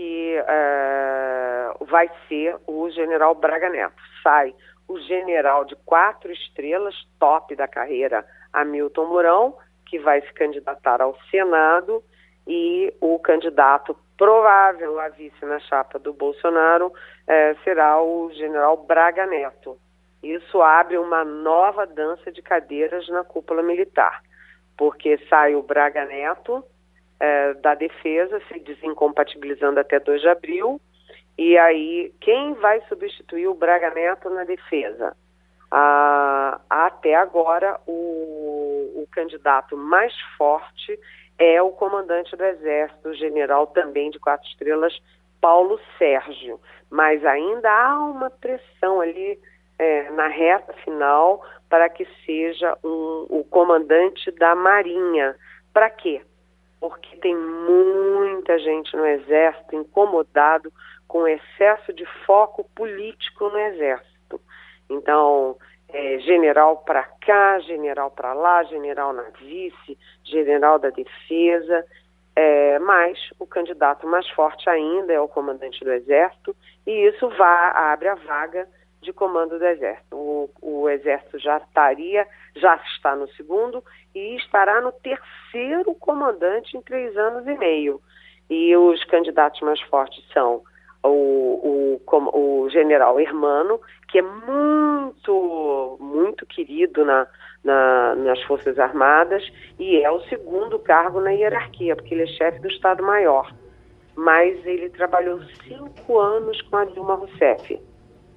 que uh, vai ser o general Braga Neto. Sai o general de quatro estrelas, top da carreira, Hamilton Mourão, que vai se candidatar ao Senado e o candidato provável a vice na chapa do Bolsonaro eh, será o general Braga Neto. Isso abre uma nova dança de cadeiras na cúpula militar, porque sai o Braga Neto eh, da defesa, se desincompatibilizando até 2 de abril, e aí quem vai substituir o Braga Neto na defesa? Ah, até agora, o, o candidato mais forte é o comandante do Exército, general também de quatro estrelas, Paulo Sérgio. Mas ainda há uma pressão ali é, na reta final para que seja um, o comandante da Marinha. Para quê? Porque tem muita gente no Exército incomodado com excesso de foco político no Exército. Então, é, general para cá, general para lá, general na vice, general da defesa, é, mas o candidato mais forte ainda é o comandante do Exército, e isso vá, abre a vaga de comando do Exército. O, o Exército já estaria, já está no segundo e estará no terceiro comandante em três anos e meio. E os candidatos mais fortes são o, o, o general Hermano, que é muito, muito querido na, na, nas Forças Armadas e é o segundo cargo na hierarquia, porque ele é chefe do Estado-Maior. Mas ele trabalhou cinco anos com a Dilma Rousseff,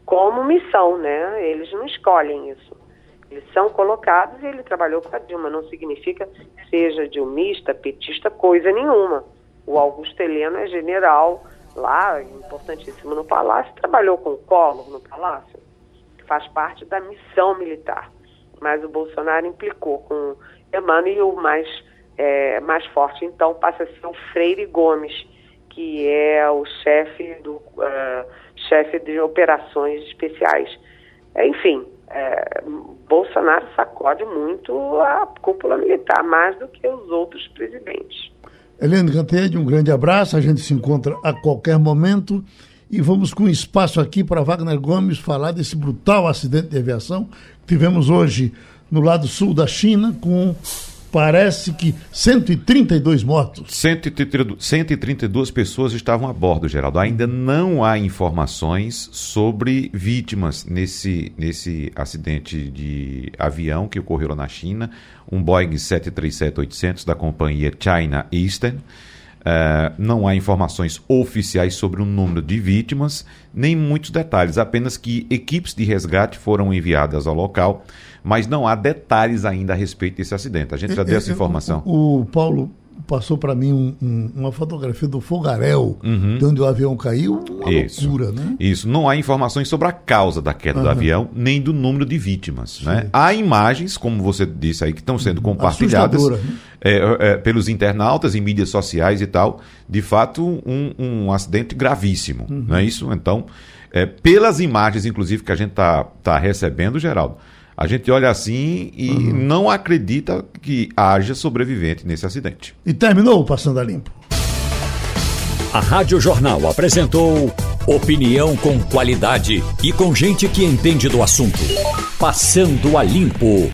como missão, né? Eles não escolhem isso. Eles são colocados e ele trabalhou com a Dilma. Não significa seja dilmista, petista, coisa nenhuma. O Augusto Heleno é general lá, importantíssimo no Palácio, trabalhou com o Collor no Palácio, faz parte da missão militar. Mas o Bolsonaro implicou com Emmanuel o mais, é, mais forte, então, passa a ser o Freire Gomes, que é o chefe do uh, chefe de operações especiais. Enfim, é, Bolsonaro sacode muito a cúpula militar, mais do que os outros presidentes. Helene Cantanhede, um grande abraço. A gente se encontra a qualquer momento. E vamos com espaço aqui para Wagner Gomes falar desse brutal acidente de aviação que tivemos hoje no lado sul da China, com parece que 132 mortos. 132 pessoas estavam a bordo, Geraldo. Ainda não há informações sobre vítimas nesse, nesse acidente de avião que ocorreu na China, um Boeing 737-800 da companhia China Eastern. Uh, não há informações oficiais sobre o número de vítimas, nem muitos detalhes, apenas que equipes de resgate foram enviadas ao local mas não há detalhes ainda a respeito desse acidente. A gente já é, deu essa é, informação. O, o Paulo passou para mim um, um, uma fotografia do fogaréu, uhum. de onde o avião caiu, uma Isso. loucura, né? Isso, não há informações sobre a causa da queda uhum. do avião, nem do número de vítimas, né? Há imagens, como você disse aí, que estão sendo compartilhadas né? é, é, pelos internautas em mídias sociais e tal, de fato um, um acidente gravíssimo, uhum. não é isso? Então, é, pelas imagens, inclusive, que a gente está tá recebendo, Geraldo, a gente olha assim e uhum. não acredita que haja sobrevivente nesse acidente. E terminou o Passando a Limpo. A Rádio Jornal apresentou opinião com qualidade e com gente que entende do assunto. Passando a Limpo.